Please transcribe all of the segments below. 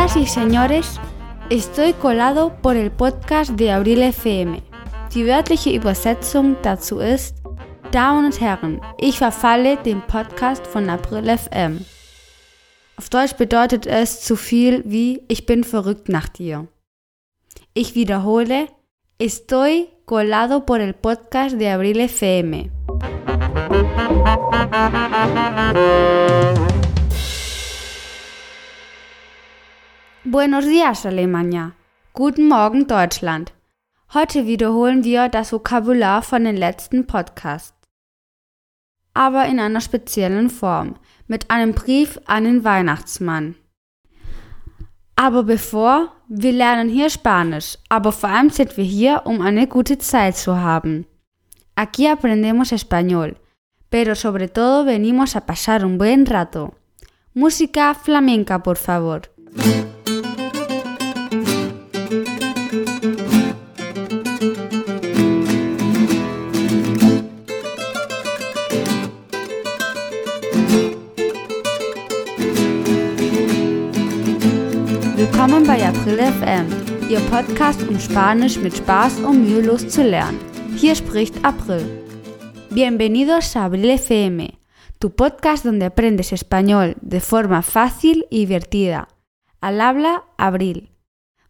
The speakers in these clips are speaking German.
Señoras y señores, estoy colado por el podcast de Abril FM. Die wörtliche Übersetzung dazu ist Damen und Herren, ich verfalle dem Podcast von April FM. Auf Deutsch bedeutet es zu viel wie Ich bin verrückt nach dir. Ich wiederhole, estoy colado por el podcast de Abril FM. Buenos días, Alemania. Guten Morgen, Deutschland. Heute wiederholen wir das Vokabular von den letzten Podcasts. Aber in einer speziellen Form, mit einem Brief an den Weihnachtsmann. Aber bevor, wir lernen hier Spanisch, aber vor allem sind wir hier, um eine gute Zeit zu haben. Aquí aprendemos español, pero sobre todo venimos a pasar un buen rato. Música flamenca, por favor. FM, Ihr Podcast, um Spanisch mit Spaß und mühelos zu lernen. Hier spricht April. Bienvenidos a Abril FM, tu podcast donde aprendes español de forma fácil y divertida. Al habla Abril.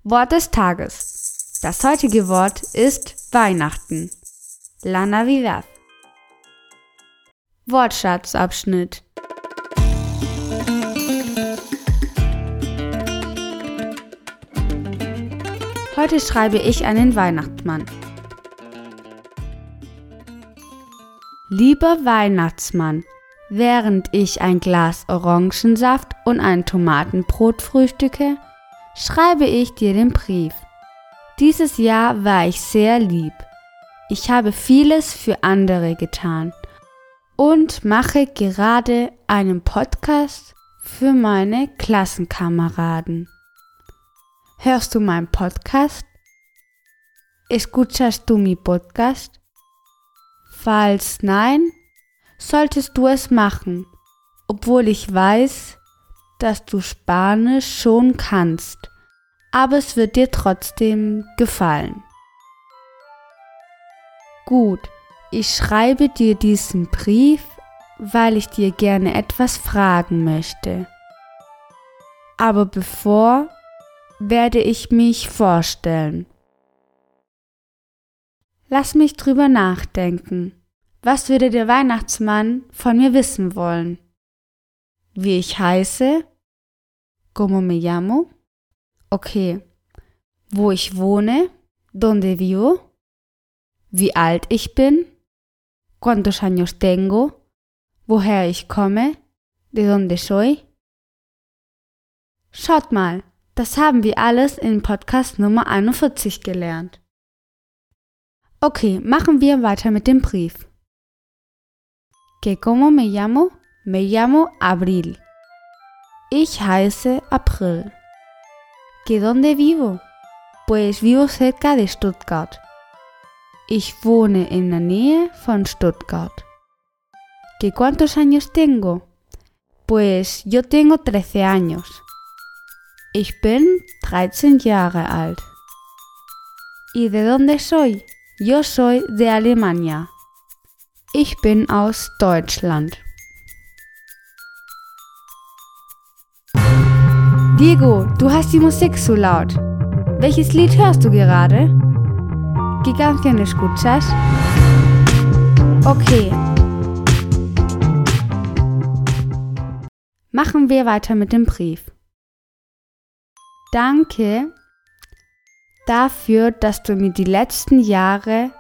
Wort des Tages. Das heutige Wort ist Weihnachten. La Navidad. Wortschatzabschnitt. Heute schreibe ich einen Weihnachtsmann. Lieber Weihnachtsmann, während ich ein Glas Orangensaft und ein Tomatenbrot frühstücke, schreibe ich dir den Brief. Dieses Jahr war ich sehr lieb. Ich habe vieles für andere getan und mache gerade einen Podcast für meine Klassenkameraden. ¿Hörst du meinen Podcast? ¿Escuchas du mi Podcast? Falls nein, solltest du es machen, obwohl ich weiß, dass du Spanisch schon kannst, aber es wird dir trotzdem gefallen. Gut, ich schreibe dir diesen Brief, weil ich dir gerne etwas fragen möchte. Aber bevor werde ich mich vorstellen. Lass mich drüber nachdenken. Was würde der Weihnachtsmann von mir wissen wollen? Wie ich heiße? Como me llamo? Okay. Wo ich wohne? Donde vivo? Wie alt ich bin? ¿Cuántos años tengo? Woher ich komme? ¿De dónde soy? Schaut mal, das haben wir alles in Podcast Nummer 41 gelernt. Okay, machen wir weiter mit dem Brief. Que como me llamo? Me llamo Abril. Ich heiße April. Que dónde vivo? Pues vivo cerca de Stuttgart. Ich wohne in der Nähe von Stuttgart. ¿Que cuántos años tengo? Pues yo tengo 13 años. Ich bin 13 Jahre alt. ¿Y de dónde soy? Yo soy de Alemania. Ich bin aus Deutschland. Diego, du hast die Musik zu laut. Welches Lied hörst du gerade? ¿Qué canción escuchas? Okay. Machen wir weiter mit dem Brief. Danke dafür, dass du mir die letzten Jahre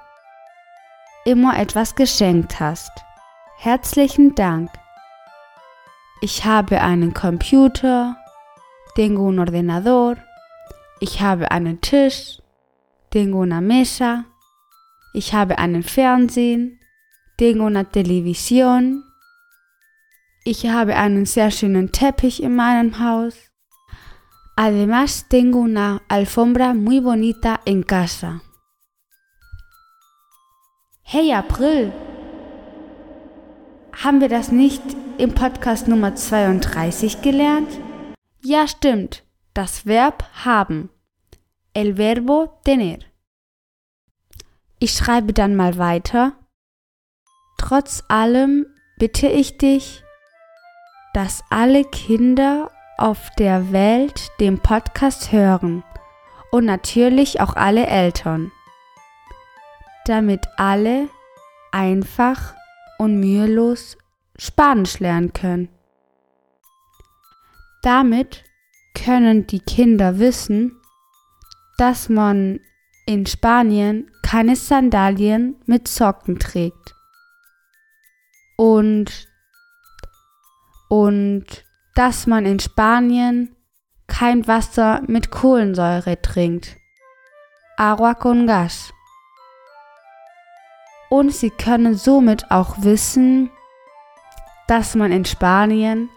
immer etwas geschenkt hast. Herzlichen Dank. Ich habe einen Computer, tengo un ordenador, ich habe einen Tisch, tengo una mesa, ich habe einen Fernsehen, tengo una televisión, ich habe einen sehr schönen Teppich in meinem Haus. Además tengo una alfombra muy bonita en casa. Hey April! Haben wir das nicht im Podcast Nummer 32 gelernt? Ja, stimmt. das Verb haben, el verbo tener. Ich schreibe dann mal weiter. Trotz allem bitte ich dich, dass alle Kinder auf der Welt den Podcast hören und natürlich auch alle Eltern, damit alle einfach und mühelos Spanisch lernen können. Damit können die Kinder wissen, dass man in Spanien keine Sandalien mit Socken trägt. Und, und dass man in Spanien kein Wasser mit Kohlensäure trinkt. Agua con gas. Und sie können somit auch wissen, dass man in Spanien,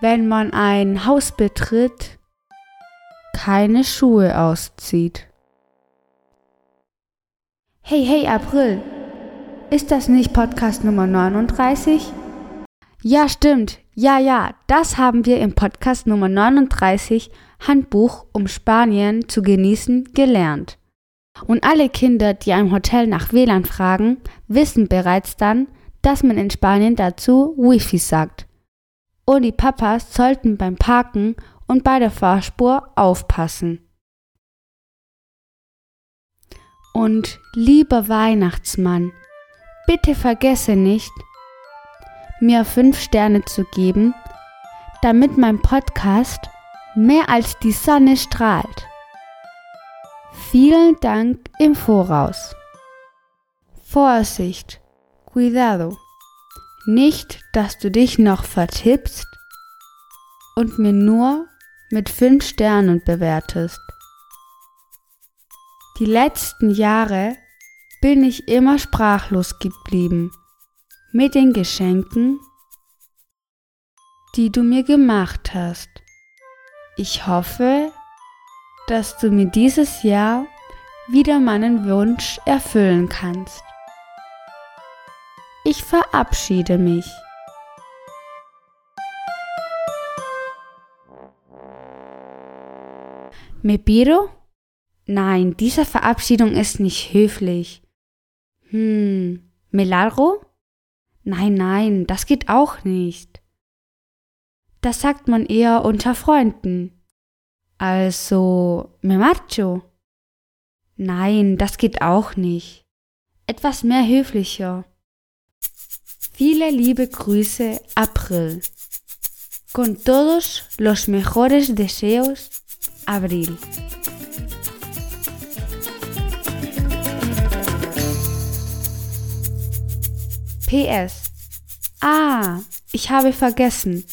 wenn man ein Haus betritt, keine Schuhe auszieht. Hey, hey, April! Ist das nicht Podcast Nummer 39? Ja, stimmt. Ja, ja, das haben wir im Podcast Nummer 39 Handbuch, um Spanien zu genießen, gelernt. Und alle Kinder, die einem Hotel nach WLAN fragen, wissen bereits dann, dass man in Spanien dazu Wi-Fi sagt. Und die Papas sollten beim Parken und bei der Fahrspur aufpassen. Und lieber Weihnachtsmann, bitte vergesse nicht, mir fünf Sterne zu geben, damit mein Podcast mehr als die Sonne strahlt. Vielen Dank im Voraus. Vorsicht, cuidado. Nicht, dass du dich noch vertippst und mir nur mit fünf Sternen bewertest. Die letzten Jahre bin ich immer sprachlos geblieben mit den Geschenken, die du mir gemacht hast. Ich hoffe, dass du mir dieses Jahr wieder meinen Wunsch erfüllen kannst. Ich verabschiede mich. Me piro? Nein, diese Verabschiedung ist nicht höflich. Hm, me largo? Nein, nein, das geht auch nicht. Das sagt man eher unter Freunden. Also, me marcho? Nein, das geht auch nicht. Etwas mehr höflicher. Viele liebe Grüße, April. Con todos los mejores deseos, Abril. PS. Ah, ich habe vergessen.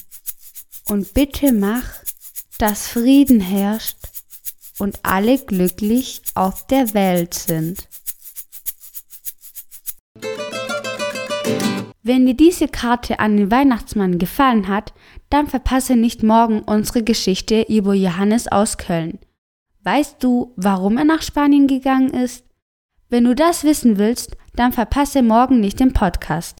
Und bitte mach, dass Frieden herrscht und alle glücklich auf der Welt sind. Wenn dir diese Karte an den Weihnachtsmann gefallen hat, dann verpasse nicht morgen unsere Geschichte über Johannes aus Köln. Weißt du, warum er nach Spanien gegangen ist? Wenn du das wissen willst, dann verpasse morgen nicht den Podcast.